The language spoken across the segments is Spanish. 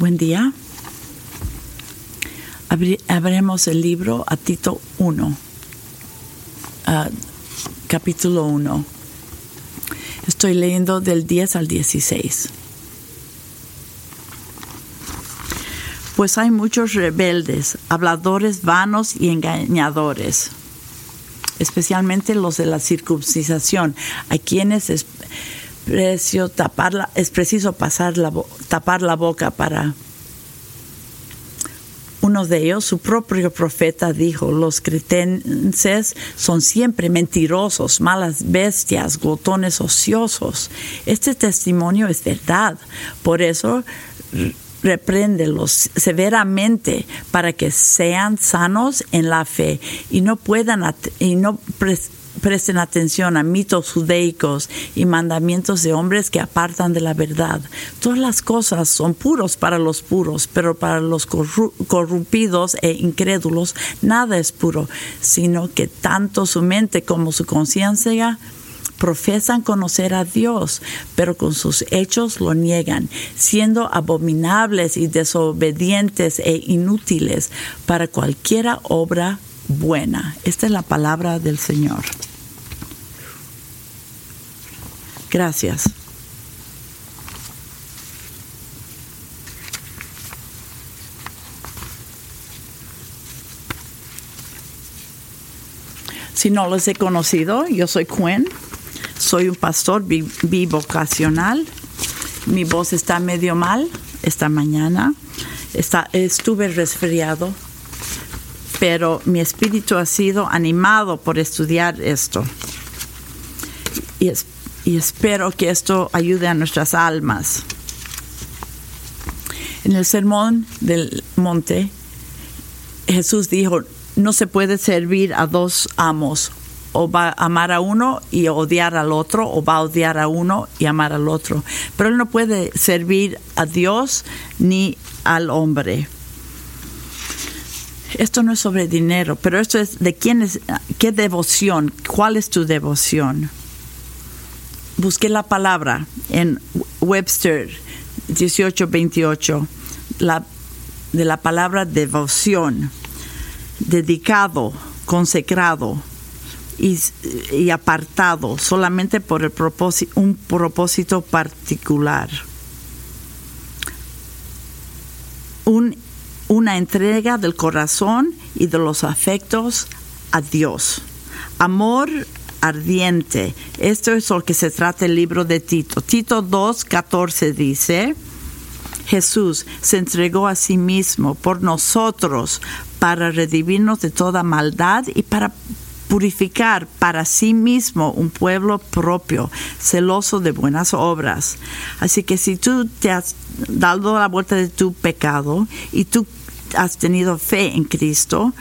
Buen día. Abremos el libro a Tito 1, capítulo 1. Estoy leyendo del 10 al 16. Pues hay muchos rebeldes, habladores vanos y engañadores, especialmente los de la circuncisión, a quienes es, preciso pasar la, tapar la boca para uno de ellos, su propio profeta, dijo, los cretenses son siempre mentirosos, malas bestias, glotones ociosos. Este testimonio es verdad. Por eso repréndelos severamente para que sean sanos en la fe y no puedan y no presten atención a mitos judaicos y mandamientos de hombres que apartan de la verdad. Todas las cosas son puros para los puros, pero para los corrompidos e incrédulos nada es puro, sino que tanto su mente como su conciencia profesan conocer a Dios, pero con sus hechos lo niegan, siendo abominables y desobedientes e inútiles para cualquiera obra buena. Esta es la palabra del Señor. Gracias. Si no los he conocido, yo soy Quinn, soy un pastor bivocacional. Mi voz está medio mal esta mañana. Estuve resfriado pero mi espíritu ha sido animado por estudiar esto. Y, espero que esto ayude a nuestras almas. En el sermón del monte, Jesús dijo, no se puede servir a dos amos, o va a amar a uno y odiar al otro, o va a odiar a uno y amar al otro. Pero él no puede servir a Dios ni al hombre esto no es sobre dinero, pero esto es de quién es, qué devoción, cuál es tu devoción. Busqué la palabra en Webster 1828, la, de la palabra devoción, dedicado, consecrado y, y apartado solamente por el propósito, un propósito particular. Un una entrega del corazón y de los afectos a Dios. Amor ardiente. Esto es lo que se trata el libro de Tito. Tito 2, 14 dice, Jesús se entregó a sí mismo por nosotros para redimirnos de toda maldad y para purificar para sí mismo un pueblo propio, celoso de buenas obras. Así que si tú te has dado la vuelta de tu pecado y tú has tenido fe en Cristo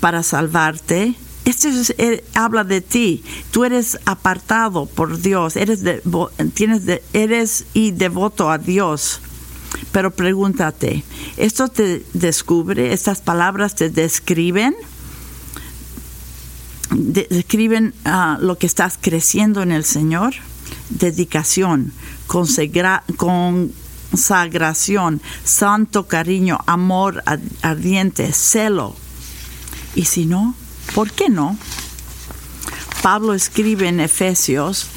para salvarte, esto eh, habla de ti. Tú eres apartado por Dios, eres, tienes eres y devoto a Dios. Pero pregúntate, ¿esto te descubre? ¿Estas palabras te describen? describen ah, lo que estás creciendo en el Señor? Dedicación, consagra, con consagración, santo cariño, amor ardiente, celo. Y si no, ¿por qué no? Pablo escribe en Efesios,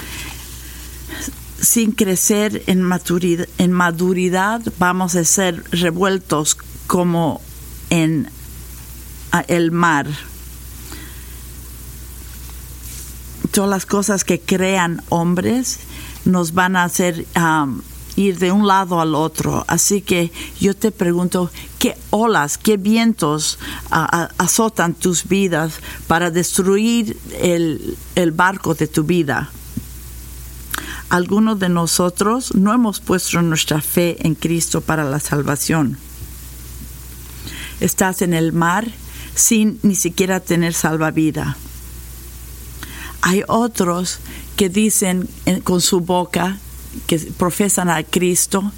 sin crecer en maturidad, maduridad vamos a ser revueltos como en el mar. Todas las cosas que crean hombres nos van a hacer ir de un lado al otro. Así que yo te pregunto, ¿qué olas, qué vientos azotan tus vidas para destruir el, el barco de tu vida? Algunos de nosotros no hemos puesto nuestra fe en Cristo para la salvación. Estás en el mar sin ni siquiera tener salvavidas. Hay otros que dicen con su boca que profesan a Cristo,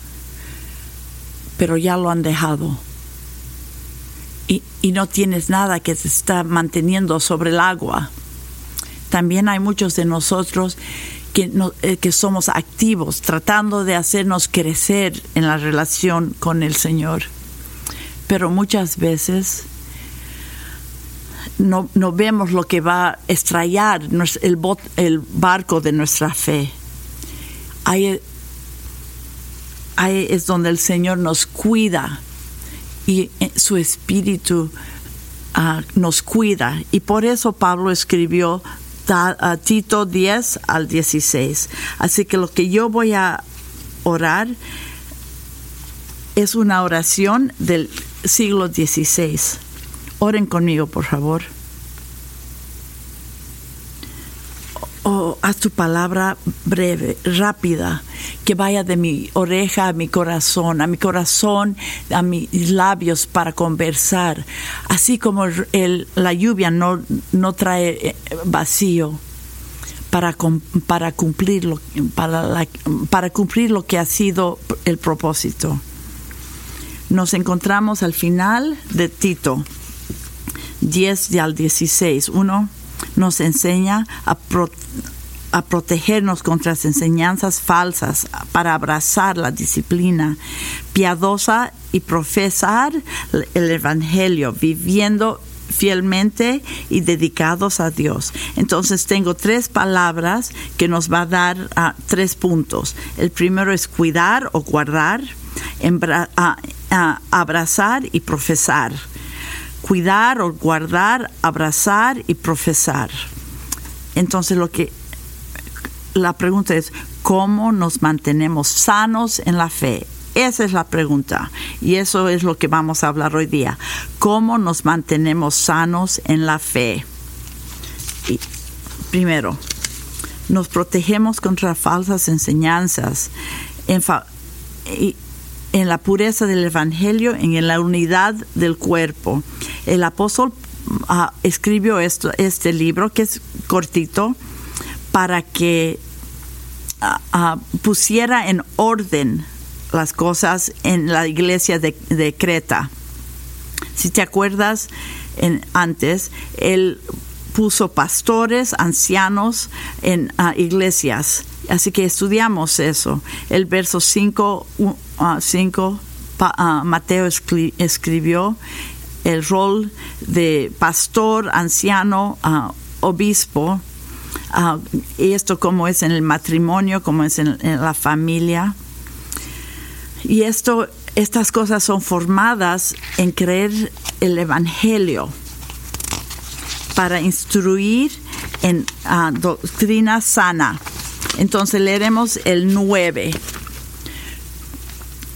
pero ya lo han dejado. Y, y, no tienes nada que te está manteniendo sobre el agua. También hay muchos de nosotros que, eh, que somos activos, tratando de hacernos crecer en la relación con el Señor. Pero muchas veces no, vemos lo que va a estrellar el, el barco de nuestra fe. Ahí, ahí es donde el Señor nos cuida y eh, su espíritu ah, nos cuida. Y por eso Pablo escribió a Tito 10 al 16. Así que lo que yo voy a orar es una oración del siglo XVI. Oren conmigo, por favor. Oh, haz tu palabra breve, rápida, que vaya de mi oreja a mi corazón, a mi corazón, a mis labios para conversar. Así como el, la lluvia no, no trae eh, vacío para, para, cumplir lo, para, para cumplir lo que ha sido el propósito. Nos encontramos al final de Tito 10 al 16. Uno nos enseña a, a protegernos contra las enseñanzas falsas, para abrazar la disciplina piadosa y profesar el Evangelio, viviendo fielmente y dedicados a Dios. Entonces tengo tres palabras que nos va a dar ah, tres puntos. El primero es cuidar o guardar, abrazar y profesar cuidar o guardar, abrazar y profesar. Entonces lo que la pregunta es cómo nos mantenemos sanos en la fe. Esa es la pregunta y eso es lo que vamos a hablar hoy día. ¿Cómo nos mantenemos sanos en la fe? primero, nos protegemos contra falsas enseñanzas. En la pureza del Evangelio, en la unidad del cuerpo. El apóstol ah, escribió este libro, que es cortito, para que ah, ah, pusiera en orden las cosas en la iglesia de, Creta. Si te acuerdas, en, antes, él puso pastores, ancianos en iglesias Así que estudiamos eso. El verso 5, uh, Mateo escribió el rol de pastor, anciano, obispo. Y esto como es en el matrimonio, como es en, la familia. Y esto, estas cosas son formadas en creer el Evangelio para instruir en doctrina sana entonces leeremos el 9.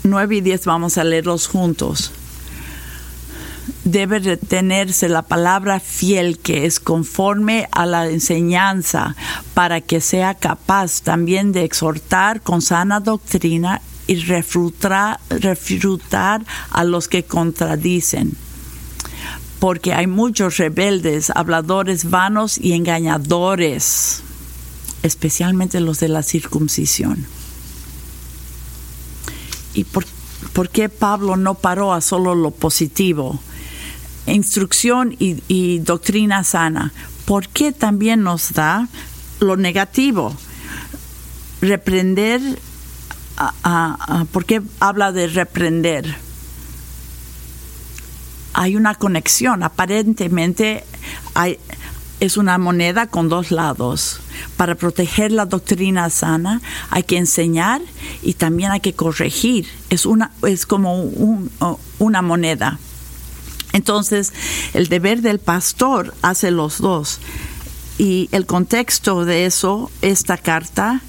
9 y 10 vamos a leerlos juntos. Debe retenerse la palabra fiel que es conforme a la enseñanza para que sea capaz también de exhortar con sana doctrina y refutar, a los que contradicen. Porque hay muchos rebeldes, habladores vanos y engañadores especialmente los de la circuncisión. ¿Y por, qué Pablo no paró a solo lo positivo? Instrucción y, doctrina sana. ¿Por qué también nos da lo negativo? Reprender, ¿por qué habla de reprender? Hay una conexión, aparentemente hay, es una moneda con dos lados. Para proteger la doctrina sana hay que enseñar y también hay que corregir. Es, una, es como una moneda. Entonces, el deber del pastor hace los dos. Y el contexto de eso, esta carta,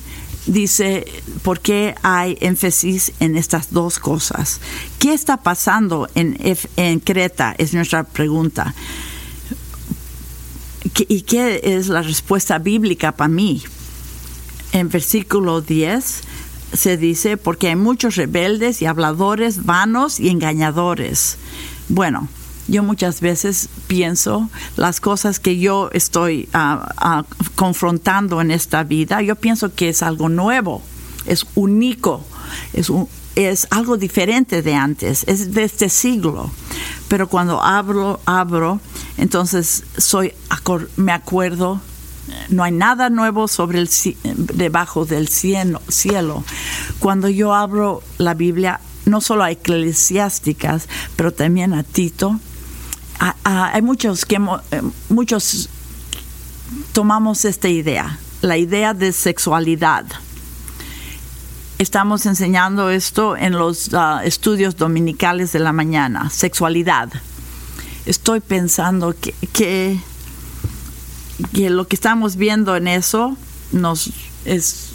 dice por qué hay énfasis en estas dos cosas. ¿Qué está pasando en, Creta? Es nuestra pregunta. ¿Y qué es la respuesta bíblica para mí? En versículo 10 se dice, porque hay muchos rebeldes y habladores vanos y engañadores. Bueno, yo muchas veces pienso las cosas que yo estoy ah, confrontando en esta vida, yo pienso que es algo nuevo, es único, es, es algo diferente de antes, es de este siglo. Pero cuando abro, abro entonces soy, me acuerdo no hay nada nuevo sobre el debajo del cielo, cielo. Cuando yo abro la Biblia, no solo a eclesiásticas, pero también a Tito, hay muchos que eh, muchos tomamos esta idea, la idea de sexualidad. Estamos enseñando esto en los ah, estudios dominicales de la mañana, sexualidad. Estoy pensando que, que, que lo que estamos viendo en eso nos es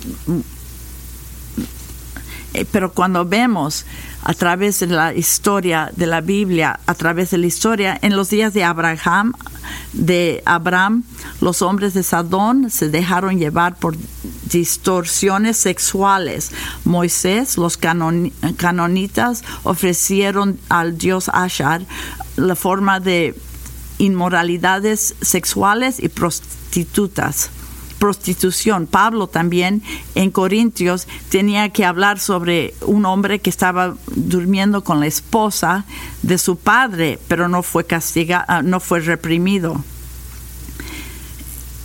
eh, pero cuando vemos a través de la historia de la Biblia, a través de la historia, en los días de Abraham, de Abraham, los hombres de Sadón se dejaron llevar por distorsiones sexuales. Moisés, los canonitas ofrecieron al dios Ashar la forma de inmoralidades sexuales y prostitutas prostitución. Pablo también en Corintios tenía que hablar sobre un hombre que estaba durmiendo con la esposa de su padre, pero no fue castigado, ah, no fue reprimido.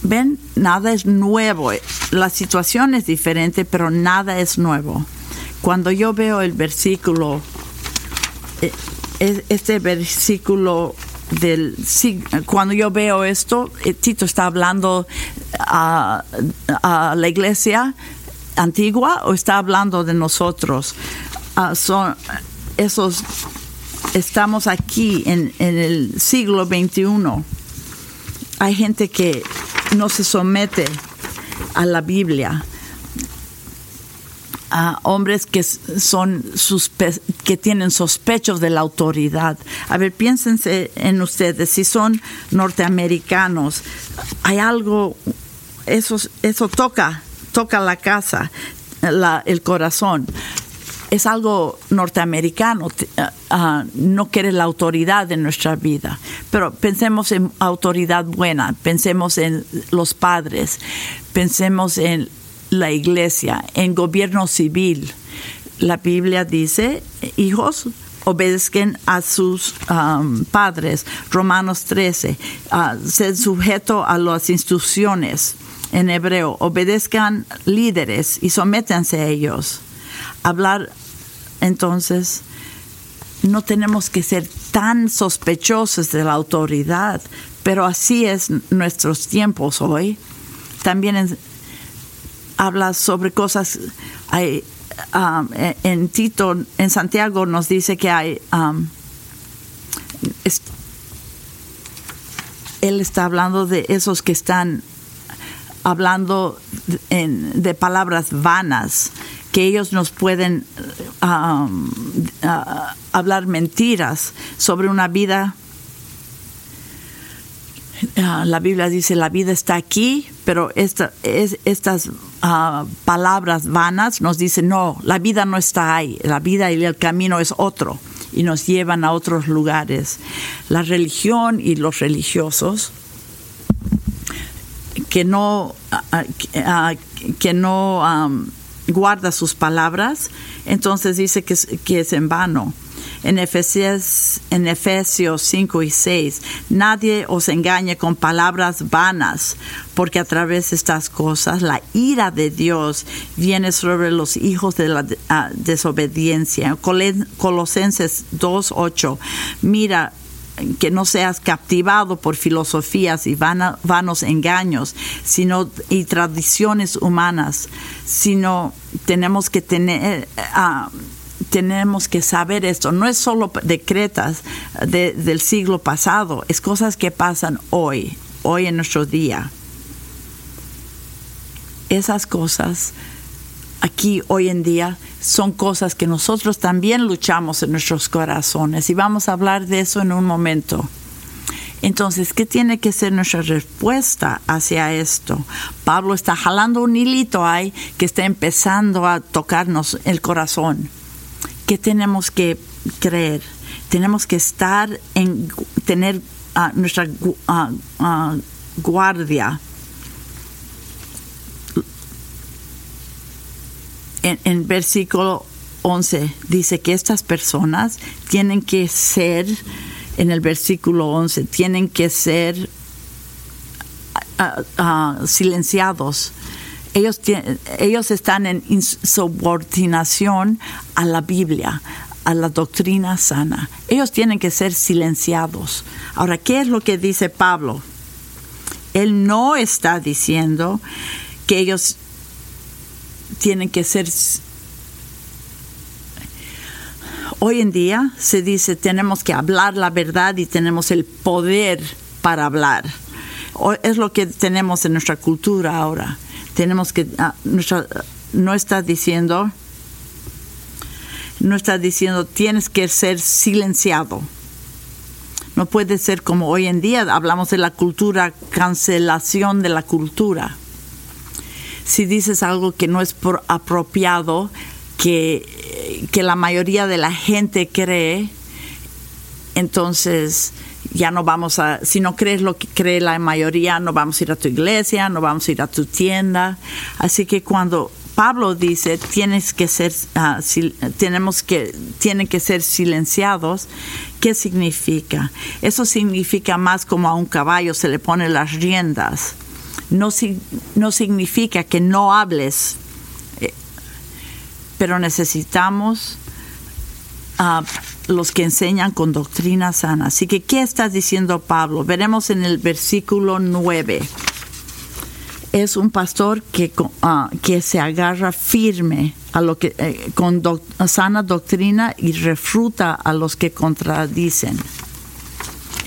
Ven, nada es nuevo. La situación es diferente, pero nada es nuevo. Cuando yo veo el versículo, eh, este versículo cuando yo veo esto, eh, Tito está hablando a, la iglesia antigua o está hablando de nosotros. Ah, son esos estamos aquí en, en, el siglo XXI. Hay gente que no se somete a la Biblia hombres que son que tienen sospechos de la autoridad. A ver, piénsense en ustedes, si son norteamericanos, hay algo, eso, eso toca, toca la casa, el corazón. Es algo norteamericano, ah, ah, no quiere la autoridad en nuestra vida. Pero pensemos en autoridad buena, pensemos en los padres, pensemos en la iglesia, en gobierno civil. La Biblia dice, hijos, obedezcan a sus um, padres. Romanos 13, uh, sed sujeto a las instrucciones. En hebreo, obedezcan líderes y sométanse a ellos. Hablar, entonces, no tenemos que ser tan sospechosos de la autoridad, pero así es nuestros tiempos hoy. También en, habla sobre cosas. Hay, um, en Tito, en Santiago, nos dice que hay. Um, él está hablando de esos que están hablando de palabras vanas, que ellos nos pueden um, hablar mentiras sobre una vida Ah, la Biblia dice la vida está aquí, pero esta, es, estas ah, palabras vanas nos dicen no, la vida no está ahí, la vida y el camino es otro y nos llevan a otros lugares. La religión y los religiosos que no, ah, que, no guarda sus palabras, entonces dice que es en vano en Efesios, en Efesios 5 y 6. Nadie os engañe con palabras vanas, porque a través de estas cosas la ira de Dios viene sobre los hijos de la ah, desobediencia. Colosenses 2.8. Mira, que no seas captivado por filosofías y vanos engaños, sino y tradiciones humanas, sino tenemos que tener uh, tenemos que saber esto. No es solo decretas del siglo pasado, es cosas que pasan hoy, hoy en nuestro día. Esas cosas aquí hoy en día son cosas que nosotros también luchamos en nuestros corazones y vamos a hablar de eso en un momento. Entonces, ¿qué tiene que ser nuestra respuesta hacia esto? Pablo está jalando un hilito ahí que está empezando a tocarnos el corazón. ¿Qué tenemos que creer? Tenemos que estar en tener ah, nuestra ah, ah, guardia. En, en versículo 11 dice que estas personas tienen que ser, en el versículo 11, tienen que ser silenciados. Ellos, ellos están en insubordinación a la Biblia, a la doctrina sana. Ellos tienen que ser silenciados. Ahora, ¿qué es lo que dice Pablo? Él no está diciendo que ellos tienen que ser... Hoy en día se dice tenemos que hablar la verdad y tenemos el poder para hablar. Es lo que tenemos en nuestra cultura ahora. Tenemos que... Ah, no está diciendo... No está diciendo tienes que ser silenciado no puede ser como hoy en día hablamos de la cultura, cancelación de la cultura. Si dices algo que no es apropiado, que, que la mayoría de la gente cree, entonces ya no vamos a, si no crees lo que cree la mayoría, no vamos a ir a tu iglesia, no vamos a ir a tu tienda. Así que cuando Pablo dice tienes que ser ah, tenemos que tienen que ser silenciados qué significa eso significa más como a un caballo se le pone las riendas no, no significa que no hables eh, pero necesitamos los que enseñan con doctrina sana. Así que, ¿qué está diciendo Pablo? Veremos en el versículo 9 es un pastor que, ah, que se agarra firme a lo que eh, con sana doctrina y refuta a los que contradicen.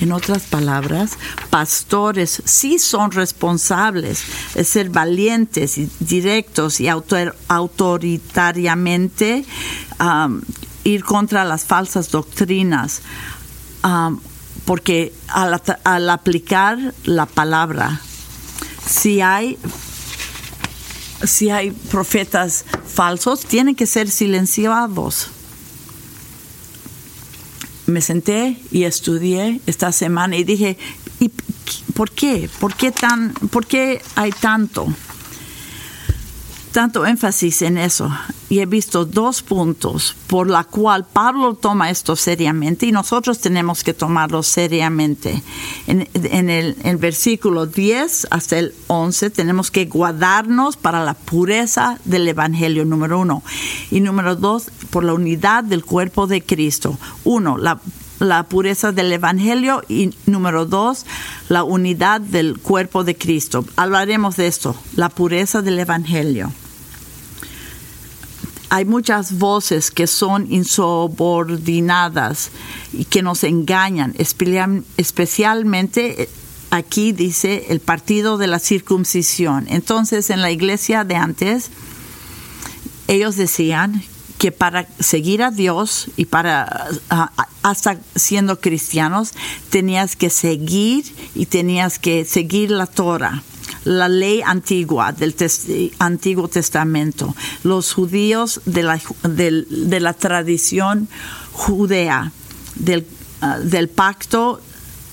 En otras palabras, pastores sí son responsables de ser valientes y directos y autoritariamente ir contra las falsas doctrinas, porque al aplicar la palabra si hay si hay profetas falsos, tienen que ser silenciados. Me senté y estudié esta semana y dije, ¿y por qué? ¿Por qué tan por qué hay tanto? Tanto énfasis en eso y he visto dos puntos por la cual Pablo toma esto seriamente y nosotros tenemos que tomarlo seriamente. En, el, versículo 10 hasta el 11 tenemos que guardarnos para la pureza del Evangelio, número uno. Y número dos, por la unidad del cuerpo de Cristo. Uno, la la pureza del Evangelio y número dos, la unidad del cuerpo de Cristo. Hablaremos de esto, la pureza del Evangelio. Hay muchas voces que son insubordinadas y que nos engañan, especialmente eh, aquí dice el partido de la circuncisión. Entonces en la iglesia de antes, ellos decían que para seguir a Dios y para hasta siendo cristianos tenías que seguir y tenías que seguir la Torah la ley antigua del Antiguo Testamento, los judíos de la, de la tradición judea, del, ah, del pacto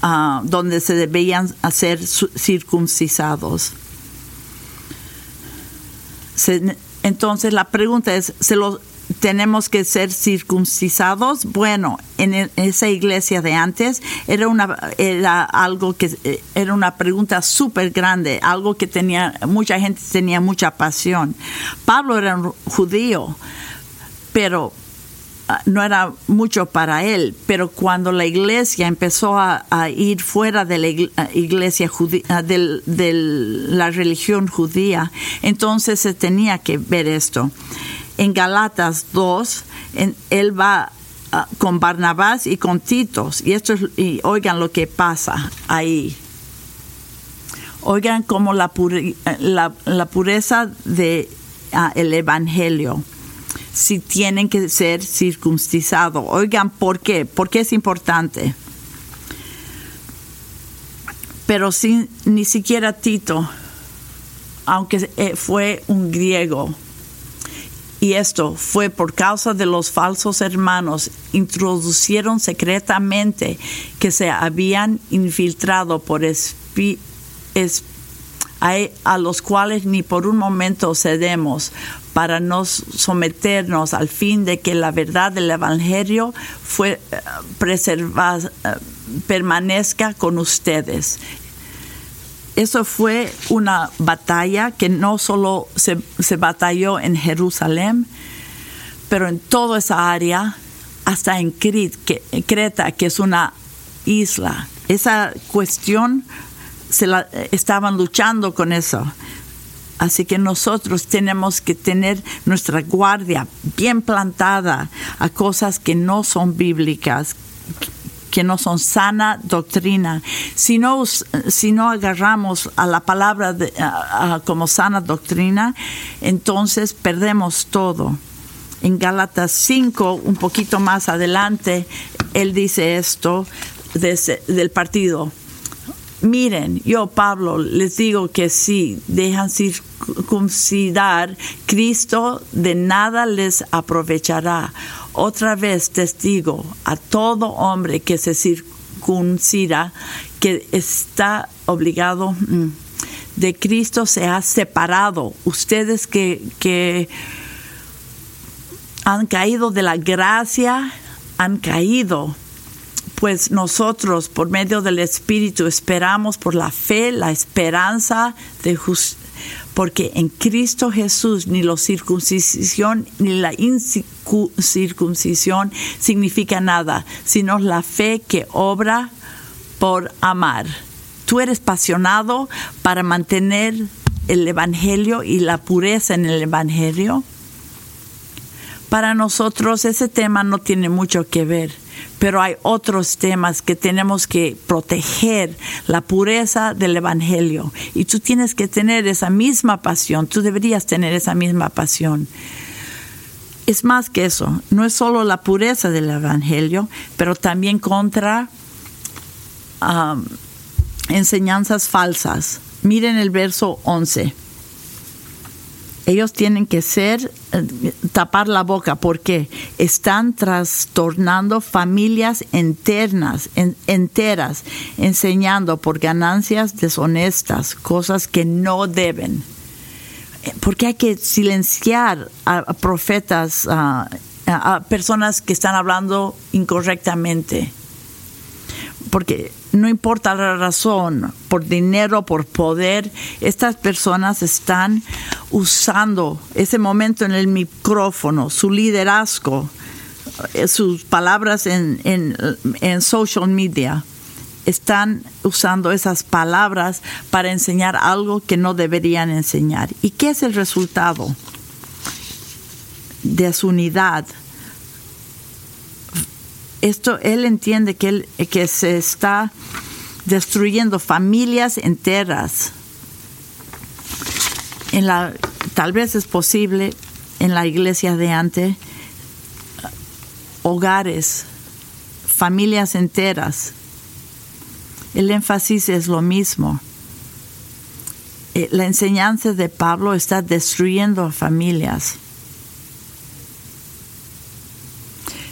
ah, donde se debían hacer circuncisados. entonces la pregunta es, ¿se los tenemos que ser circuncisados. Bueno, en e, esa iglesia de antes era una era algo que eh, era una pregunta súper grande, algo que tenía mucha gente tenía mucha pasión. Pablo era un judío, pero ah, no era mucho para él, pero cuando la iglesia empezó a, ir fuera de la iglesia judía, ah, de la religión judía, entonces se tenía que ver esto en Galatas 2, él va ah, con Barnabás y con Titos. Y, esto y oigan lo que pasa ahí. Oigan como la, pureza del ah, el Evangelio. Si tienen que ser circuncidados. Oigan por qué. Porque es importante. Pero sin, ni siquiera Tito, aunque eh, fue un griego, y esto fue por causa de los falsos hermanos introducieron secretamente que se habían infiltrado por a, los cuales ni por un momento cedemos para no someternos al fin de que la verdad del Evangelio fue eh, eh, permanezca con ustedes. Eso fue una batalla que no solo se, se batalló en Jerusalén, pero en toda esa área, hasta en Creta, que es una isla. Esa cuestión se la, estaban luchando con eso. Así que nosotros tenemos que tener nuestra guardia bien plantada a cosas que no son bíblicas, que no son sana doctrina. Si no, si no agarramos a la palabra como sana doctrina, entonces perdemos todo. En Gálatas 5, un poquito más adelante, él dice esto del partido. Miren, yo Pablo les digo que si dejan circuncidar, Cristo de nada les aprovechará. Otra vez testigo a todo hombre que se circuncida, que está obligado mm, de Cristo se ha separado. Ustedes que, que han caído de la gracia, han caído pues nosotros por medio del Espíritu esperamos por la fe, la esperanza de justicia, porque en Cristo Jesús ni la circuncisión ni la incircuncisión significa nada, sino la fe que obra por amar. Tú eres apasionado para mantener el Evangelio y la pureza en el Evangelio. Para nosotros ese tema no tiene mucho que ver pero hay otros temas que tenemos que proteger, la pureza del Evangelio. Y tú tienes que tener esa misma pasión, tú deberías tener esa misma pasión. Es más que eso, no es solo la pureza del Evangelio, pero también contra um, enseñanzas falsas. Miren el verso 11 ellos tienen que ser, eh, tapar la boca porque están trastornando familias enteras, enteras, enseñando por ganancias deshonestas cosas que no deben. Eh, porque hay que silenciar a, profetas, a personas que están hablando incorrectamente. Porque no importa la razón, por dinero, por poder, estas personas están usando ese momento en el micrófono, su liderazgo, eh, sus palabras en, en, social media. Están usando esas palabras para enseñar algo que no deberían enseñar. ¿Y qué es el resultado de su unidad? Esto él entiende que, él, que se está destruyendo familias enteras. En la, tal vez es posible en la iglesia de antes, hogares, familias enteras. El énfasis es lo mismo. Eh, la enseñanza de Pablo está destruyendo familias.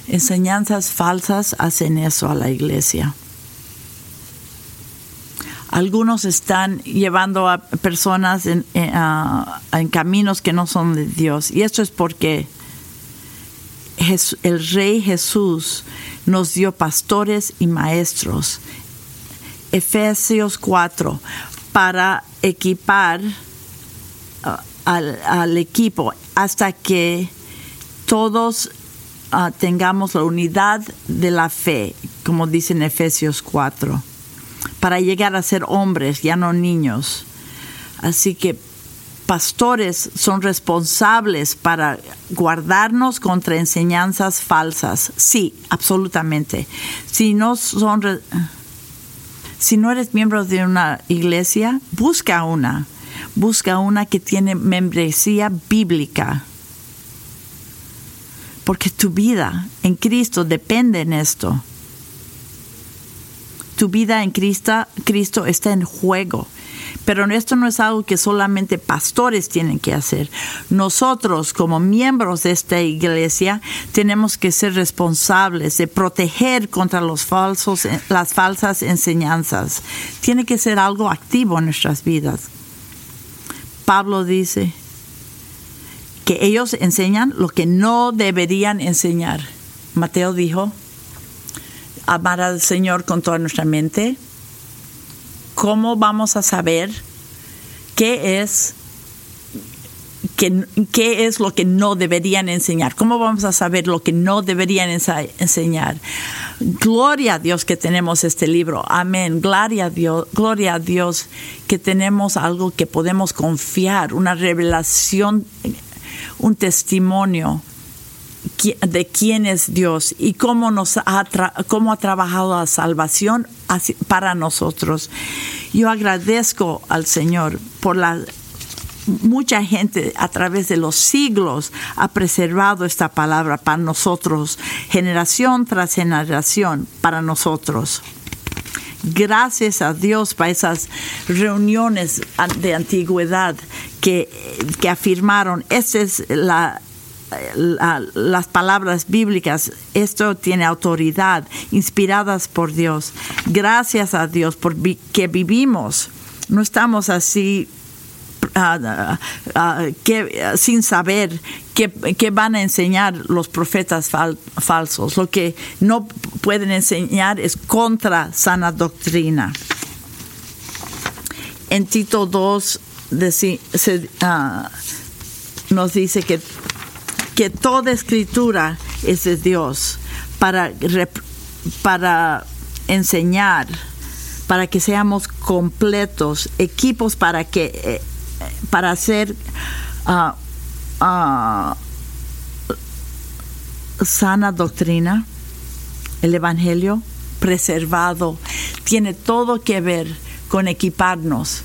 Enseñanzas falsas hacen eso a la iglesia. Algunos están llevando a personas en, caminos que no son de Dios. Y esto es porque el Rey Jesús nos dio pastores y maestros. Efesios 4, para equipar uh, al equipo hasta que todos Ah, tengamos la unidad de la fe, como dice en Efesios 4, para llegar a ser hombres, ya no niños. Así que pastores son responsables para guardarnos contra enseñanzas falsas. Sí, absolutamente. Si no son si no eres miembro de una iglesia, busca una. Busca una que tiene membresía bíblica porque tu vida en Cristo depende en esto. Tu vida en Cristo, Cristo está en juego. Pero esto no es algo que solamente pastores tienen que hacer. Nosotros, como miembros de esta iglesia, tenemos que ser responsables de proteger contra los falsos, las falsas enseñanzas. Tiene que ser algo activo en nuestras vidas. Pablo dice, que ellos enseñan lo que no deberían enseñar. Mateo dijo, amar al Señor con toda nuestra mente, ¿cómo vamos a saber qué es qué, es lo que no deberían enseñar. ¿Cómo vamos a saber lo que no deberían enseñar? Gloria a Dios que tenemos este libro. Amén. Gloria a Dios, gloria a Dios que tenemos algo que podemos confiar, una revelación, un testimonio de quién es Dios y cómo nos ha, cómo ha trabajado la salvación para nosotros. Yo agradezco al Señor por la mucha gente a través de los siglos ha preservado esta palabra para nosotros, generación tras generación, para nosotros. Gracias a Dios para esas reuniones de antigüedad que, afirmaron, esta es la, las palabras bíblicas, esto tiene autoridad, inspiradas por Dios. Gracias a Dios por que vivimos. No estamos así sin saber qué, van a enseñar los profetas falsos. Lo que no pueden enseñar es contra sana doctrina. En Tito 2 ah, nos dice que, que toda escritura es de Dios para, para enseñar, para que seamos completos, equipos para que eh, para hacer ah, ah, sana doctrina, el Evangelio preservado, tiene todo que ver con equiparnos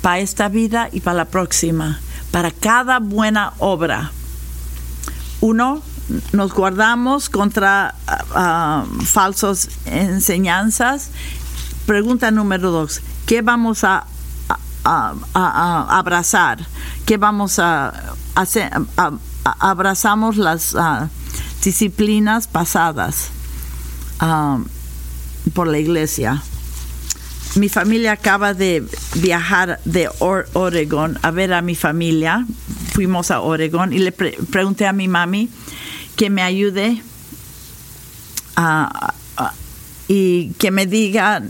para esta vida y para la próxima, para cada buena obra. Uno, nos guardamos contra uh, falsas enseñanzas. Pregunta número dos, ¿qué vamos a a, abrazar, que vamos a hacer, abrazamos las ah, disciplinas pasadas ah, por la iglesia. Mi familia acaba de viajar de Oregon a ver a mi familia. Fuimos a Oregon y le pregunté a mi mami que me ayude y que me diga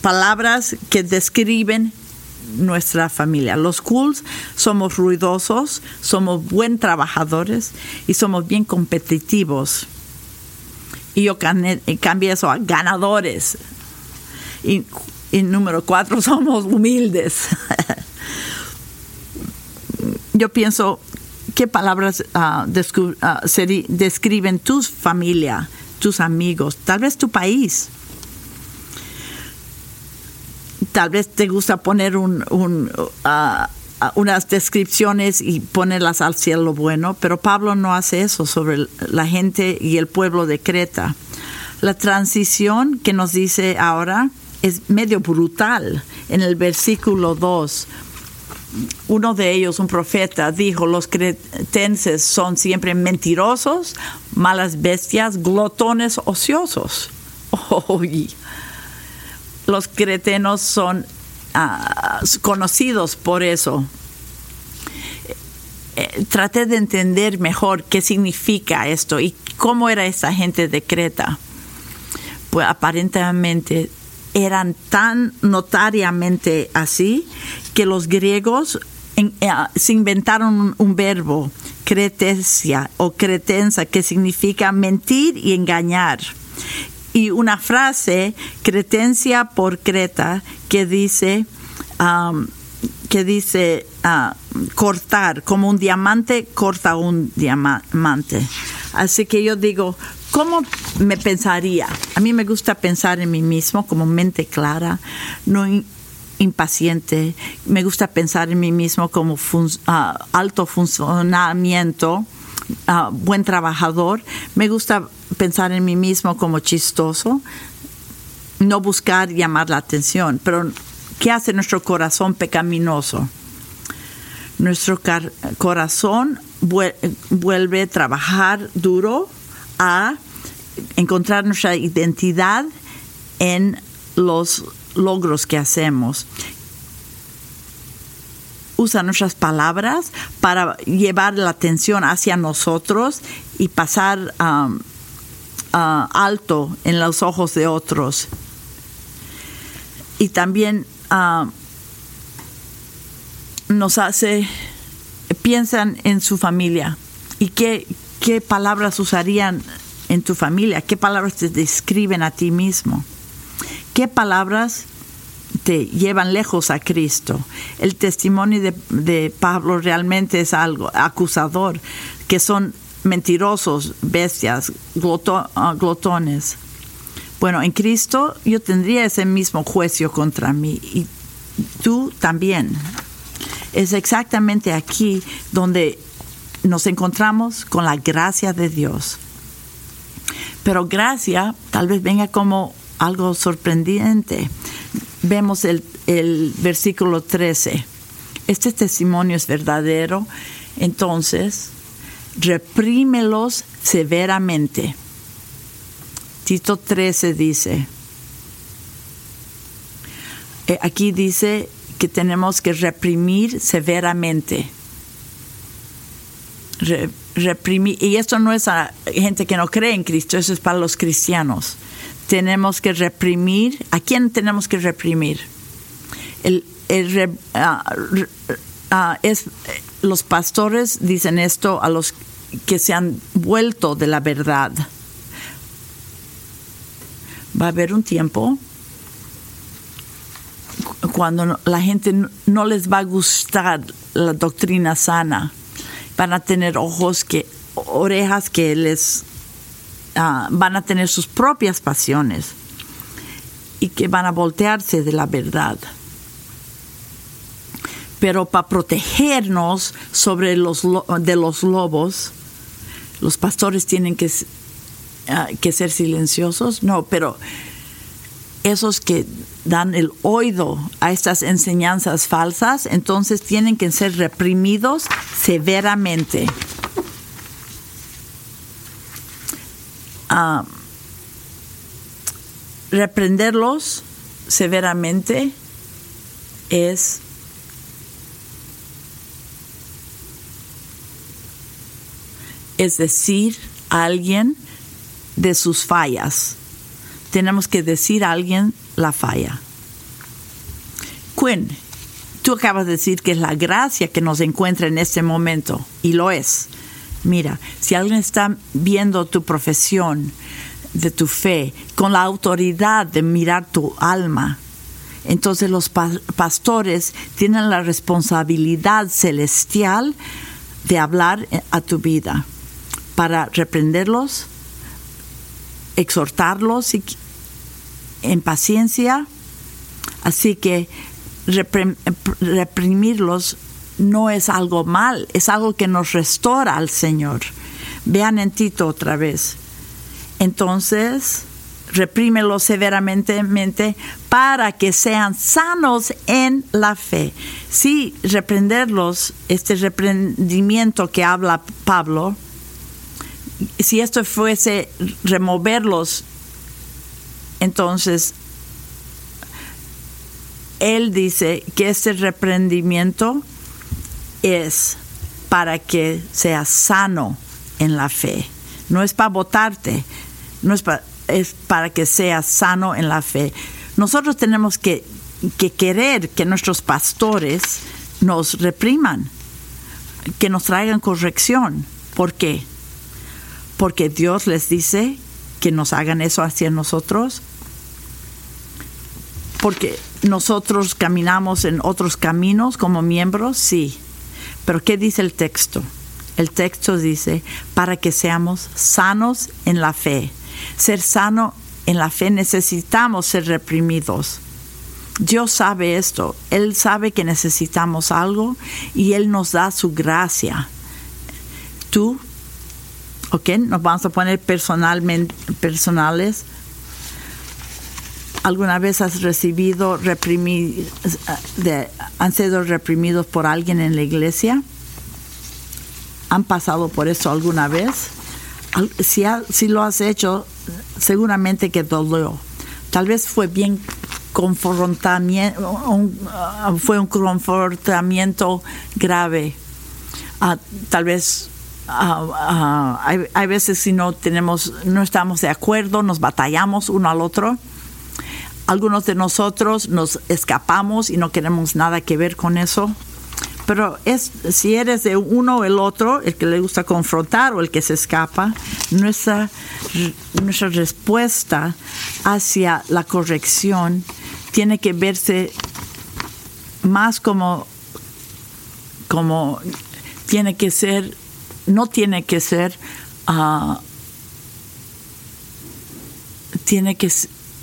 palabras que describen nuestra familia. Los cools somos ruidosos, somos buen trabajadores y somos bien competitivos. Y yo cambié eso a ganadores. Y, número cuatro, somos humildes. yo pienso, ¿qué palabras uh, describen tu familia, tus amigos, tal vez tu país? Tal vez te gusta poner ah, ah, unas descripciones y ponerlas al cielo bueno, pero Pablo no hace eso sobre la gente y el pueblo de Creta. La transición que nos dice ahora es medio brutal. En el versículo 2, uno de ellos, un profeta, dijo, los cretenses son siempre mentirosos, malas bestias, glotones ociosos. los cretenos son ah, conocidos por eso. Eh, traté de entender mejor qué significa esto y cómo era esa gente de Creta. Pues aparentemente eran tan notariamente así que los griegos eh, se inventaron un, verbo, cretesia o cretensa, que significa mentir y engañar y una frase, cretencia por Creta, que dice, um, que dice uh, cortar, como un diamante corta un diamante. Así que yo digo, ¿cómo me pensaría? A mí me gusta pensar en mí mismo como mente clara, no impaciente. Me gusta pensar en mí mismo como uh, alto funcionamiento buen trabajador. Me gusta pensar en mí mismo como chistoso, no buscar llamar la atención. Pero, ¿qué hace nuestro corazón pecaminoso? Nuestro corazón vuelve a trabajar duro a encontrar nuestra identidad en los logros que hacemos usa nuestras palabras para llevar la atención hacia nosotros y pasar um, uh, alto en los ojos de otros. Y también ah, nos hace, piensan en su familia. Y qué, qué palabras usarían en tu familia, qué palabras te describen a ti mismo, qué palabras te llevan lejos a Cristo. El testimonio de, Pablo realmente es algo acusador, que son mentirosos, bestias, ah, glotones. Bueno, en Cristo yo tendría ese mismo juicio contra mí y tú también. Es exactamente aquí donde nos encontramos con la gracia de Dios. Pero gracia tal vez venga como algo sorprendente. Vemos el, versículo 13. Este testimonio es verdadero, entonces reprímelos severamente. Tito 13 dice, eh, aquí dice que tenemos que reprimir severamente reprimir, y esto no es a gente que no cree en Cristo, eso es para los cristianos. Tenemos que reprimir, ¿a quién tenemos que reprimir? El, ah, es, los pastores dicen esto a los que se han vuelto de la verdad. Va a haber un tiempo cuando la gente no les va a gustar la doctrina sana van a tener ojos que, orejas que les ah, van a tener sus propias pasiones y que van a voltearse de la verdad. Pero para protegernos sobre los de los lobos, los pastores tienen que, ah, que ser silenciosos. No, pero esos que dan el oído a estas enseñanzas falsas, entonces tienen que ser reprimidos severamente. Reprenderlos severamente es es decir a alguien de sus fallas tenemos que decir a alguien la falla. Quinn, tú acabas de decir que es la gracia que nos encuentra en este momento, y lo es. Mira, si alguien está viendo tu profesión de tu fe con la autoridad de mirar tu alma, entonces los pastores tienen la responsabilidad celestial de hablar a tu vida para reprenderlos, exhortarlos en paciencia. Así que reprimirlos no es algo mal, es algo que nos restaura al Señor. Vean en Tito otra vez. Entonces, reprímelos severamente para que sean sanos en la fe. Si reprenderlos, este reprendimiento que habla Pablo, si esto fuese removerlos, entonces él dice que este reprendimiento es para que seas sano en la fe. No es para votarte, no es para, es para que seas sano en la fe. Nosotros tenemos que, que querer que nuestros pastores nos repriman, que nos traigan corrección. ¿Por qué? porque Dios les dice que nos hagan eso hacia nosotros, porque nosotros caminamos en otros caminos como miembros, sí. Pero ¿qué dice el texto? El texto dice, para que seamos sanos en la fe. Ser sano en la fe necesitamos ser reprimidos. Dios sabe esto, Él sabe que necesitamos algo y Él nos da su gracia. Tú ¿ok? Nos vamos a poner personalmente, personales. ¿Alguna vez has recibido reprimido, han sido reprimidos por alguien en la iglesia? ¿Han pasado por eso alguna vez? Si, lo has hecho, seguramente que dolió. Tal vez fue bien confrontamiento, fue un confrontamiento grave. Ah, tal vez Ah, ah, hay, veces si no tenemos, no estamos de acuerdo, nos batallamos uno al otro. Algunos de nosotros nos escapamos y no queremos nada que ver con eso. Pero es, si eres de uno o el otro, el que le gusta confrontar o el que se escapa, nuestra, nuestra respuesta hacia la corrección tiene que verse más como, como tiene que ser, no tiene que ser, uh, tiene que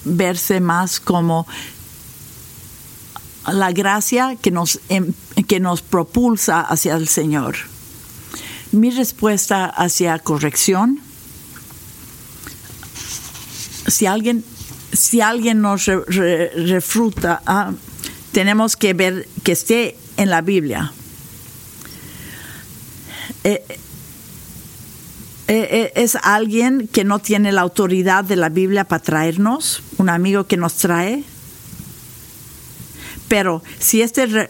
verse más como la gracia que nos, em, que nos propulsa hacia el Señor. Mi respuesta hacia corrección, si alguien, si alguien nos refruta, ah, tenemos que ver que esté en la Biblia. Eh, eh, eh, es alguien que no tiene la autoridad de la Biblia para traernos, un amigo que nos trae. Pero si este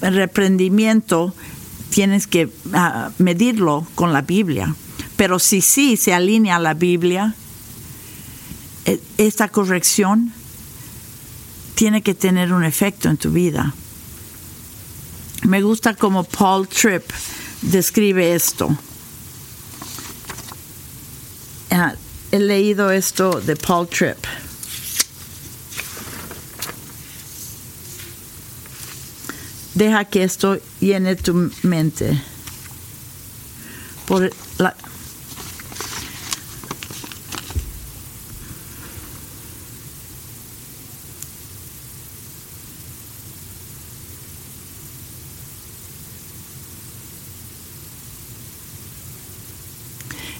reprendimiento tienes que ah, medirlo con la Biblia, pero si sí se alinea a la Biblia, e, esta corrección tiene que tener un efecto en tu vida. Me gusta como Paul Tripp describe esto. He leído esto de Paul Tripp. Deja que esto llene tu mente. Por la,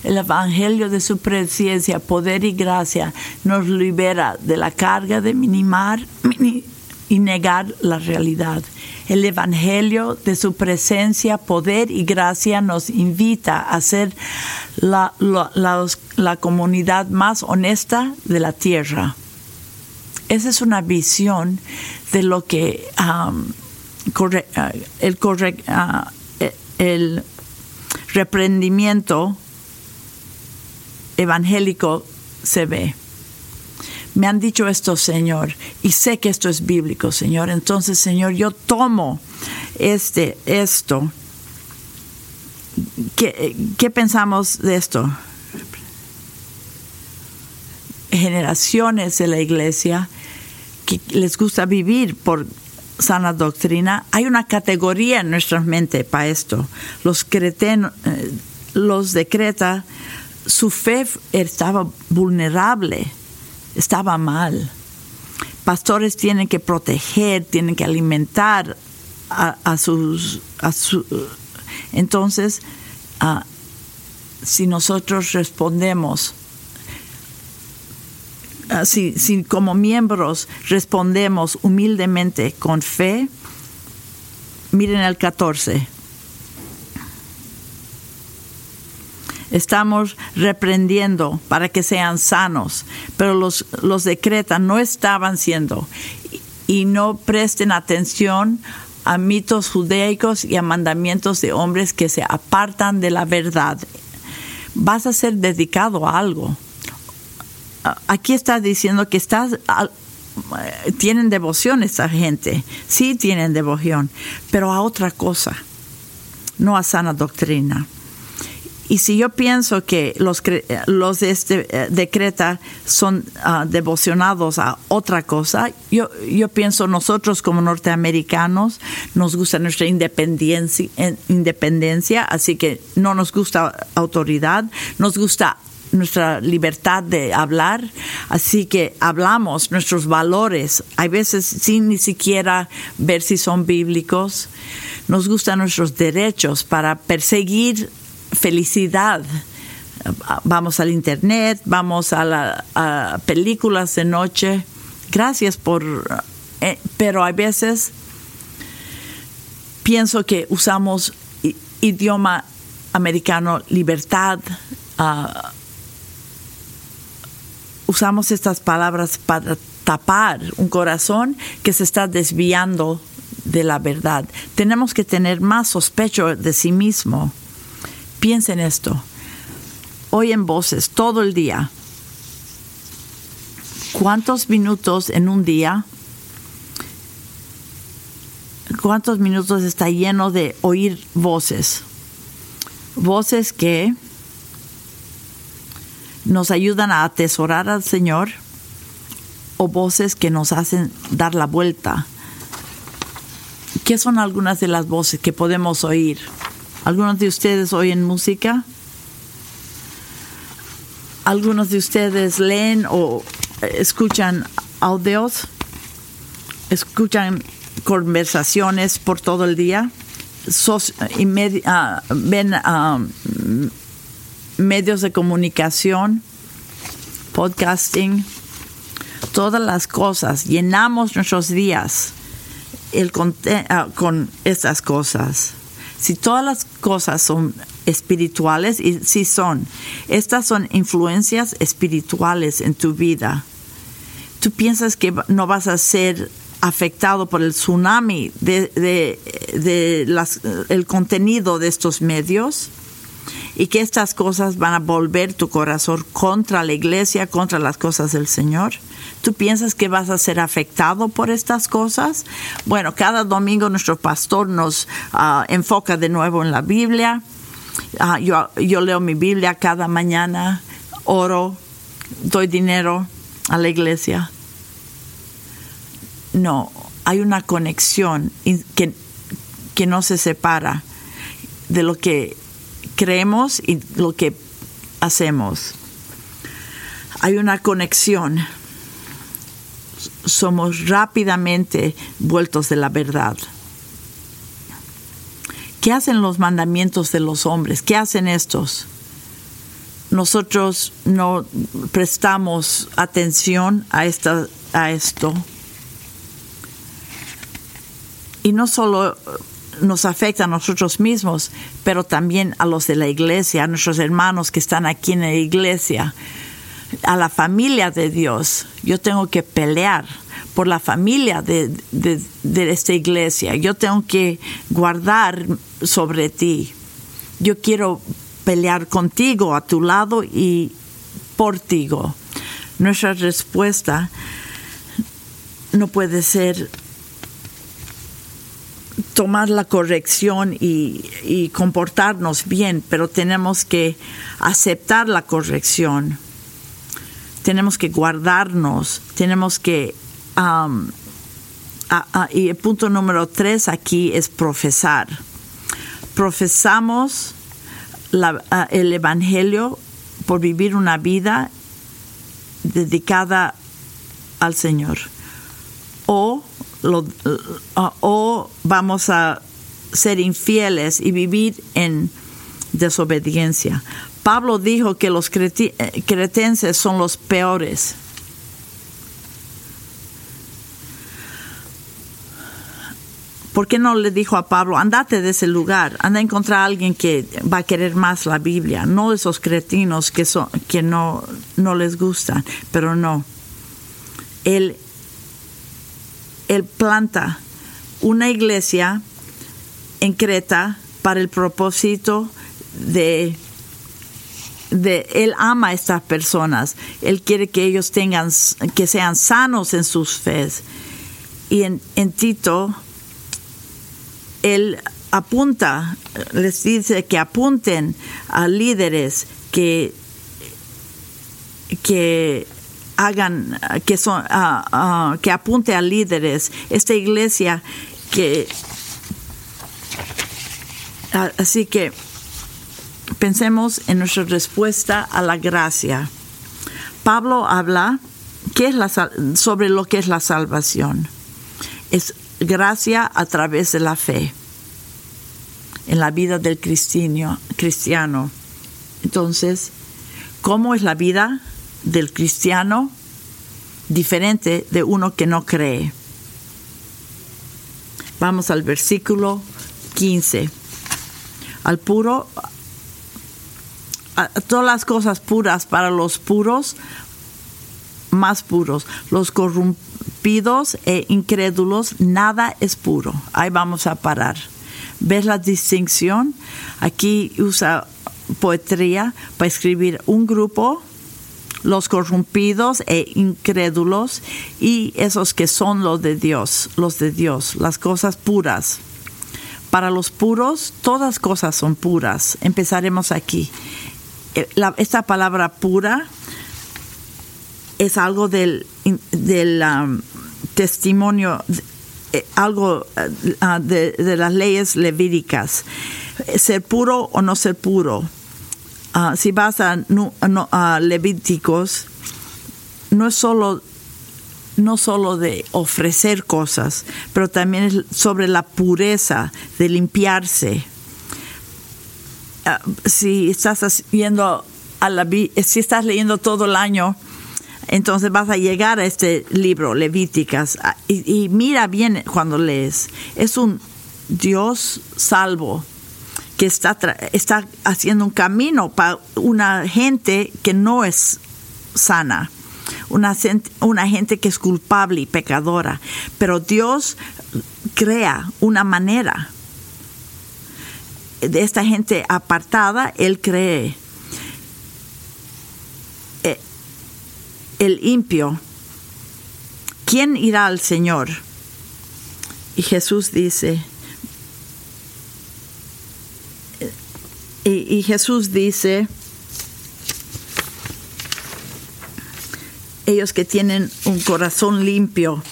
El Evangelio de su presencia, poder y gracia nos libera de la carga de minimar y negar la realidad. El Evangelio de su presencia, poder y gracia nos invita a ser la, comunidad más honesta de la tierra. Esa es una visión de lo que um, uh, el, uh, el reprendimiento evangélico se ve. Me han dicho esto, Señor, y sé que esto es bíblico, Señor. Entonces, Señor, yo tomo este, esto. ¿Qué, pensamos de esto? Generaciones de la iglesia que les gusta vivir por sana doctrina, hay una categoría en nuestra mente para esto. Los creten, eh, los decreta su fe estaba vulnerable, estaba mal. Pastores tienen que proteger, tienen que alimentar a, sus... entonces, ah, si nosotros respondemos, ah, si, si como miembros respondemos humildemente con fe, miren el 14 estamos reprendiendo para que sean sanos, pero los, los decretan, no estaban siendo. Y no presten atención a mitos judaicos y a mandamientos de hombres que se apartan de la verdad. Vas a ser dedicado a algo. Aquí está diciendo que estás tienen devoción esta gente, sí tienen devoción, pero a otra cosa, no a sana doctrina. Y si yo pienso que los, los de este eh, decreta son ah, devocionados a otra cosa, yo, yo pienso nosotros como norteamericanos nos gusta nuestra independencia, independencia, así que no nos gusta autoridad, nos gusta nuestra libertad de hablar, así que hablamos nuestros valores, hay veces sin ni siquiera ver si son bíblicos, nos gustan nuestros derechos para perseguir felicidad. Vamos al internet, vamos a, la, películas de noche. Gracias por... Eh, pero hay veces pienso que usamos idioma americano, libertad, ah, usamos estas palabras para tapar un corazón que se está desviando de la verdad. Tenemos que tener más sospecho de sí mismo. Piensen esto. Oyen voces todo el día. ¿Cuántos minutos en un día? ¿Cuántos minutos está lleno de oír voces? Voces que nos ayudan a atesorar al Señor o voces que nos hacen dar la vuelta. ¿Qué son algunas de las voces que podemos oír? ¿Algunos de ustedes oyen música? ¿Algunos de ustedes leen o escuchan audios? ¿Escuchan conversaciones por todo el día? ah, ven ah, medios de comunicación, podcasting, todas las cosas. Llenamos nuestros días el, ah, con estas cosas. Si todas las cosas son espirituales, y si son, estas son influencias espirituales en tu vida. Tú piensas que no vas a ser afectado por el tsunami de, de, el contenido de estos medios y que estas cosas van a volver tu corazón contra la iglesia, contra las cosas del Señor. ¿Tú piensas que vas a ser afectado por estas cosas? Bueno, cada domingo nuestro pastor nos ah, enfoca de nuevo en la Biblia. Ah, yo, yo leo mi Biblia cada mañana, oro, doy dinero a la iglesia. No, hay una conexión que, que no se separa de lo que creemos y lo que hacemos. Hay una conexión. Somos rápidamente vueltos de la verdad. ¿Qué hacen los mandamientos de los hombres? ¿Qué hacen estos? Nosotros no prestamos atención a, esta, a esto. Y no solo nos afecta a nosotros mismos, pero también a los de la iglesia, a nuestros hermanos que están aquí en la iglesia, a la familia de Dios. Yo tengo que pelear por la familia de, esta iglesia. Yo tengo que guardar sobre ti. Yo quiero pelear contigo, a tu lado y por ti. Nuestra respuesta no puede ser tomar la corrección y, comportarnos bien, pero tenemos que aceptar la corrección. Tenemos que guardarnos, tenemos que... y el punto número tres aquí es profesar. Profesamos el Evangelio por vivir una vida dedicada al Señor. O o vamos a ser infieles y vivir en desobediencia. Pablo dijo que los eh, cretenses son los peores. ¿Por qué no le dijo a Pablo, andate de ese lugar, anda a encontrar a alguien que va a querer más la Biblia, no esos cretinos que, son, que no, no les gustan, pero no. Él él planta una iglesia en Creta para el propósito de, de él ama a estas personas, él quiere que ellos tengan, que sean sanos en sus fes. Y en, Tito, él apunta, les dice que apunten a líderes que, que hagan, que, son, ah, que apunte a líderes, esta iglesia que... Así que pensemos en nuestra respuesta a la gracia. Pablo habla ¿qué es la, sobre lo que es la salvación. Es gracia a través de la fe en la vida del cristiano. Entonces, ¿cómo es la vida del cristiano diferente de uno que no cree. Vamos al versículo 15. Al puro, todas las cosas puras para los puros, más puros. Los corrompidos e incrédulos, nada es puro. Ahí vamos a parar. ¿Ves la distinción? Aquí usa poetría para escribir un grupo los corrompidos e incrédulos y esos que son los de Dios, los de Dios, las cosas puras. Para los puros, todas cosas son puras. Empezaremos aquí. Eh, esta palabra pura es algo del, del um, testimonio, eh, algo eh, ah, de, las leyes levíticas. Ser puro o no ser puro. Ah, si vas a, a, Levíticos, no es solo no solo de ofrecer cosas, pero también es sobre la pureza, de limpiarse. Ah, si estás viendo a la, si estás leyendo todo el año, entonces vas a llegar a este libro, Levíticas, ah, y, mira bien cuando lees. Es un Dios salvo que está, está haciendo un camino para una gente que no es sana, una gente que es culpable y pecadora. Pero Dios crea una manera de esta gente apartada, Él cree el impio, ¿quién irá al Señor? Y Jesús dice, y, Jesús dice, ellos que tienen un corazón limpio,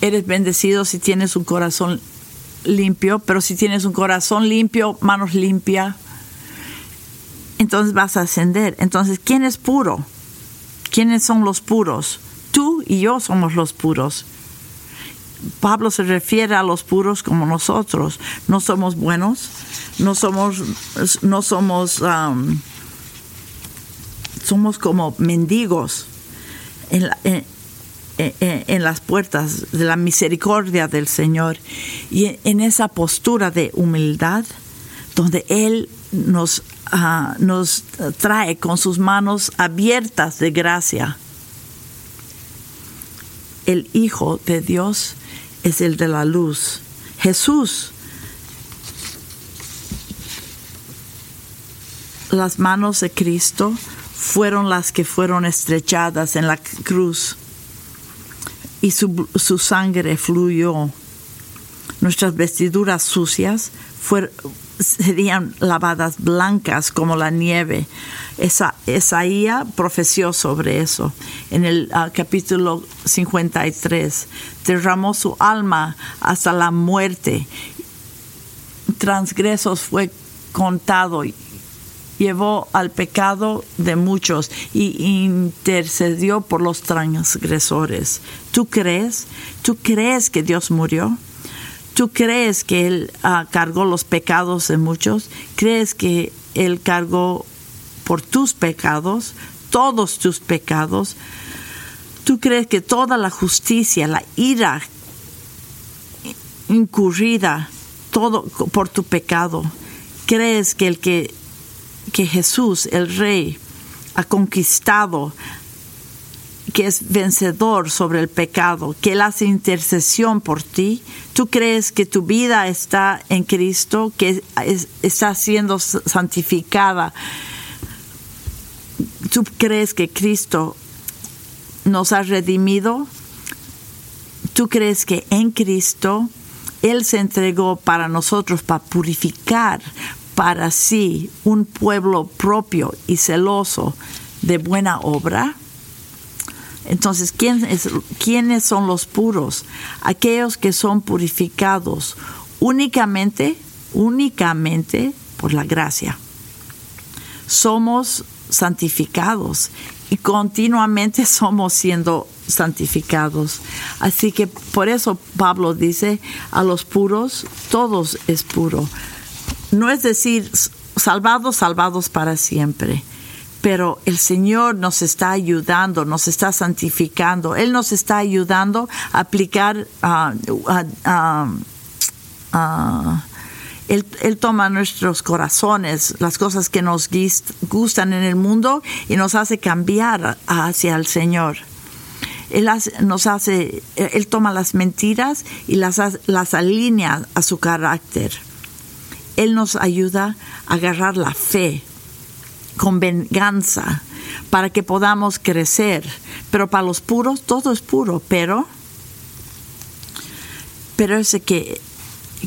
eres bendecido si tienes un corazón limpio, pero si tienes un corazón limpio, manos limpias, entonces vas a ascender. Entonces, ¿quién es puro? ¿Quiénes son los puros? Tú y yo somos los puros. Pablo se refiere a los puros como nosotros. No somos buenos, no somos, no somos, um, somos como mendigos en, en, las puertas de la misericordia del Señor y en esa postura de humildad donde Él nos nos trae con sus manos abiertas de gracia. El Hijo de Dios es el de la luz. Jesús. Las manos de Cristo fueron las que fueron estrechadas en la cruz y su, su sangre fluyó. Nuestras vestiduras sucias serían lavadas blancas como la nieve. Esa, Esaías profeció sobre eso en el uh, capítulo 53. Derramó su alma hasta la muerte. Transgresos fue contado. Llevó al pecado de muchos y intercedió por los transgresores. ¿Tú crees? ¿Tú crees que Dios murió? ¿Tú crees que Él ah, cargó los pecados de muchos? ¿Crees que Él cargó por tus pecados, todos tus pecados? ¿Tú crees que toda la justicia, la ira incurrida todo por tu pecado, crees que el que, que Jesús, el Rey, ha conquistado que es vencedor sobre el pecado, que Él hace intercesión por ti. Tú crees que tu vida está en Cristo, que está siendo santificada. Tú crees que Cristo nos ha redimido. Tú crees que en Cristo Él se entregó para nosotros, para purificar para sí un pueblo propio y celoso de buena obra entonces, ¿quiénes son los puros? Aquellos que son purificados únicamente, únicamente por la gracia. Somos santificados y continuamente somos siendo santificados. Así que por eso Pablo dice, a los puros, todos es puro. No es decir, salvados, salvados para siempre pero el Señor nos está ayudando, nos está santificando, Él nos está ayudando a aplicar, él, toma nuestros corazones, las cosas que nos gustan en el mundo y nos hace cambiar hacia el Señor. Él nos hace, Él toma las mentiras y las alinea a su carácter. Él nos ayuda a agarrar la fe con venganza, para que podamos crecer. Pero para los puros todo es puro, pero pero ese que,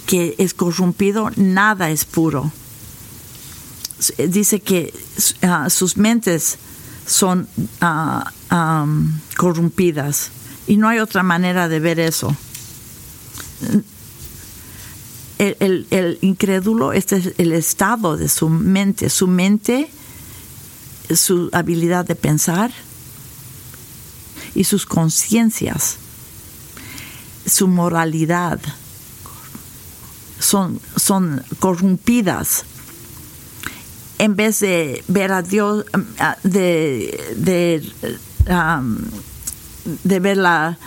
que es corrompido, nada es puro. Dice que ah, sus mentes son ah, corrompidas y no hay otra manera de ver eso. El, el, incrédulo, este es el estado de su mente, su mente, su habilidad de pensar y sus conciencias su moralidad son, son corrompidas. En vez de ver a Dios, de, de, um, de ver la,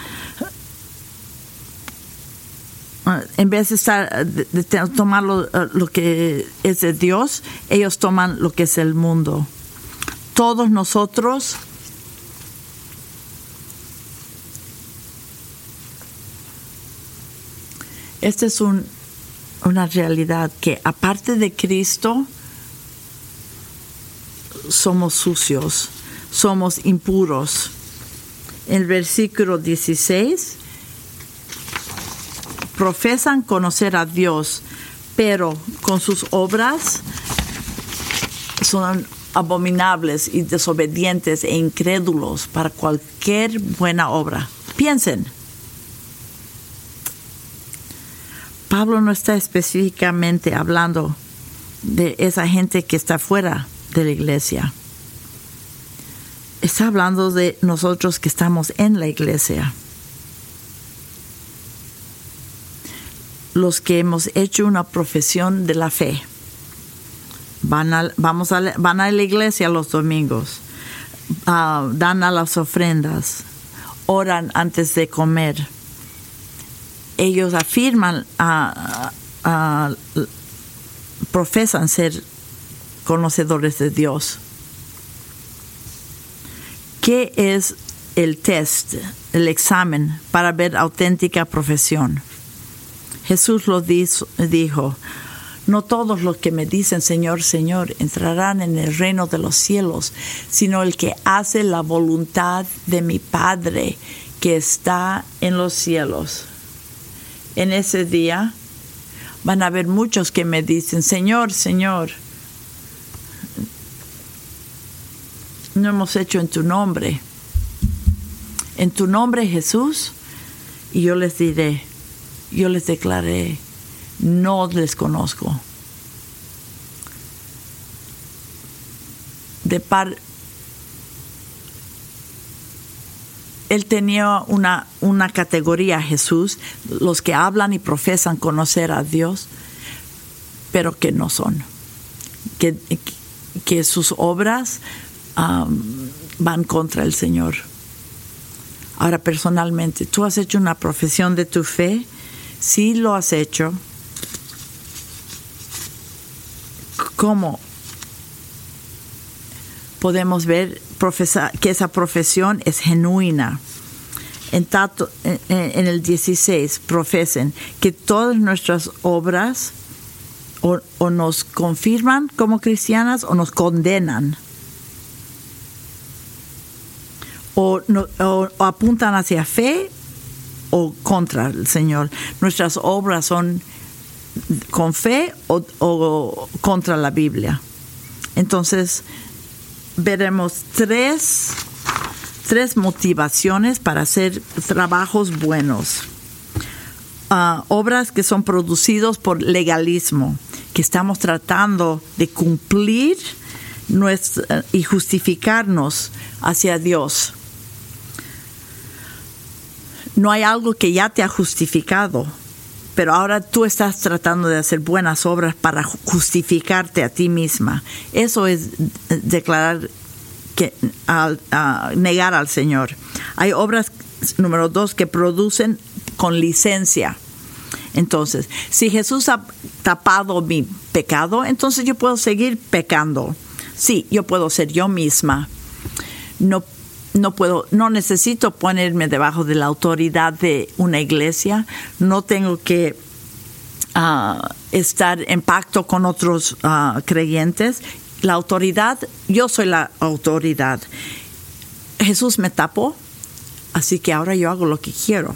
en vez de, estar, de, tomar lo, uh, lo, que es de Dios, ellos toman lo que es el mundo. Todos nosotros Esta es una realidad que aparte de Cristo, somos sucios, somos impuros. El versículo 16, profesan conocer a Dios, pero con sus obras son abominables y desobedientes e incrédulos para cualquier buena obra. Piensen, Pablo no está específicamente hablando de esa gente que está fuera de la iglesia. Está hablando de nosotros que estamos en la iglesia. Los que hemos hecho una profesión de la fe. Van a, vamos a, van a la iglesia los domingos. Ah, dan a las ofrendas. Oran antes de comer ellos afirman, profesan ser conocedores de Dios. ¿Qué es el test, el examen para ver auténtica profesión? Jesús lo dijo, no todos los que me dicen Señor, Señor entrarán en el reino de los cielos, sino el que hace la voluntad de mi Padre que está en los cielos en ese día van a haber muchos que me dicen, Señor, Señor, no hemos hecho en tu nombre. En tu nombre Jesús. Y yo les diré, yo les declaré, no les conozco. De par él tenía una, una categoría, Jesús, los que hablan y profesan conocer a Dios, pero que no son, que, que sus obras van contra el Señor. Ahora, personalmente, ¿tú has hecho una profesión de tu fe? Sí lo has hecho. ¿Cómo podemos ver que esa profesión es genuina. En, en, el 16 profesen que todas nuestras obras o, nos confirman como cristianas o nos condenan. O, apuntan hacia fe o contra el Señor. Nuestras obras son con fe o, o contra la Biblia. Entonces, veremos tres, tres motivaciones para hacer trabajos buenos. Ah, obras que son producidos por legalismo, que estamos tratando de cumplir y justificarnos hacia Dios. No hay algo que ya te ha justificado pero ahora tú estás tratando de hacer buenas obras para justificarte a ti misma. Eso es declarar que negar al Señor. Hay obras número dos que producen con licencia. Entonces, si Jesús ha tapado mi pecado, entonces yo puedo seguir pecando. Sí, yo puedo ser yo misma. No no puedo, no necesito ponerme debajo de la autoridad de una iglesia, no tengo que ah, estar en pacto con otros ah, creyentes. La autoridad, yo soy la autoridad. Jesús me tapó, así que ahora yo hago lo que quiero.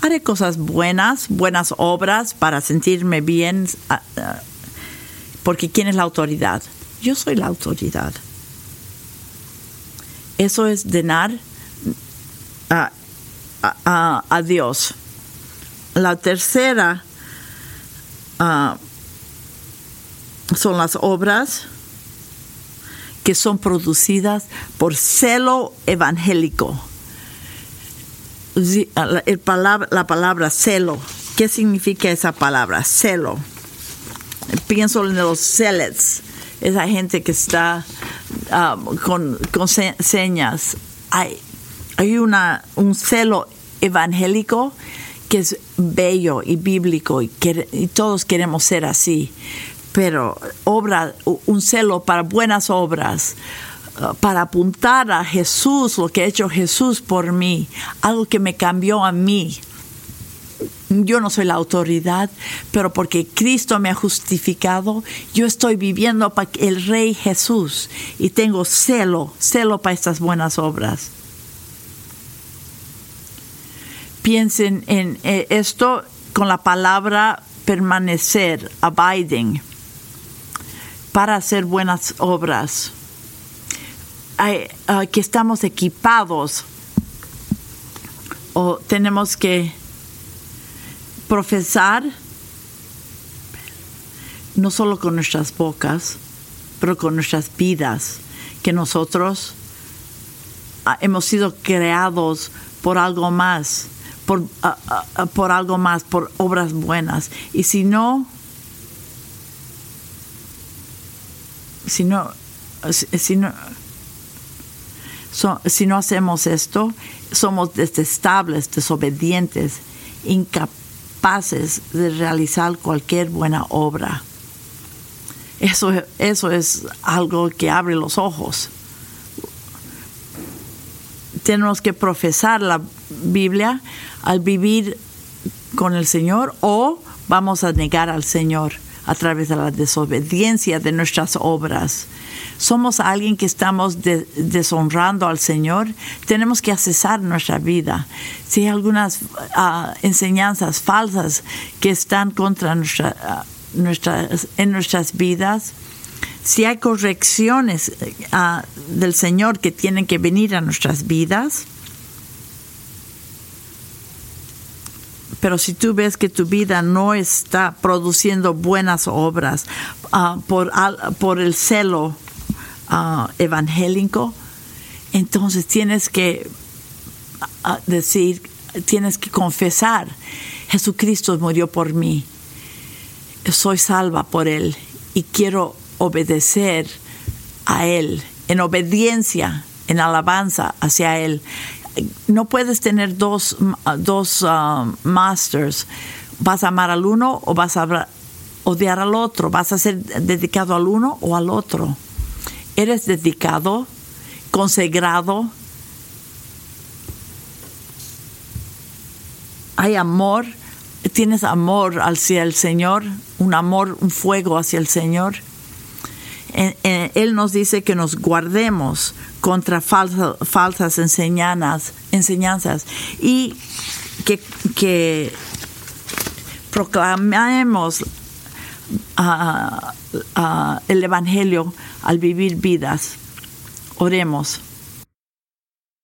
Haré cosas buenas, buenas obras para sentirme bien, ah, porque ¿quién es la autoridad? Yo soy la autoridad. Eso es denar a, a, Dios. La tercera ah, son las obras que son producidas por celo evangélico. La palabra celo, ¿qué significa esa palabra? Celo. Pienso en los celets, esa gente que está ah, con, señas. Hay, hay una, un celo evangélico que es bello y bíblico y, y todos queremos ser así pero obra, un celo para buenas obras, uh, para apuntar a Jesús, lo que ha hecho Jesús por mí, algo que me cambió a mí. Yo no soy la autoridad, pero porque Cristo me ha justificado, yo estoy viviendo para el Rey Jesús y tengo celo, celo para estas buenas obras. Piensen en eh, esto con la palabra permanecer, abiding para hacer buenas obras, ah, que estamos equipados o tenemos que profesar no solo con nuestras bocas, pero con nuestras vidas, que nosotros ah, hemos sido creados por algo más, por, ah, por algo más, por obras buenas. Y si no si no, si no, si no hacemos esto, somos detestables, desobedientes, incapaces de realizar cualquier buena obra. Eso, eso es algo que abre los ojos. Tenemos que profesar la Biblia al vivir con el Señor o vamos a negar al Señor a través de la desobediencia de nuestras obras. Somos alguien que estamos deshonrando al Señor, tenemos que accesar nuestra vida. Si hay algunas ah, enseñanzas falsas que están contra ah, en nuestras vidas, si hay correcciones ah, del Señor que tienen que venir a nuestras vidas, pero si tú ves que tu vida no está produciendo buenas obras por, el celo uh, evangélico, entonces tienes que ah, decir, tienes que confesar, Jesucristo murió por mí, soy salva por Él y quiero obedecer a Él en obediencia, en alabanza hacia Él no puedes tener dos, dos uh, masters. Vas a amar al uno o vas a odiar al otro. Vas a ser dedicado al uno o al otro. Eres dedicado, consagrado. Hay amor. Tienes amor hacia el Señor, un amor, un fuego hacia el Señor. Él nos dice que nos guardemos contra falsas enseñanzas, enseñanzas y que, proclamemos ah, el Evangelio al vivir vidas. Oremos.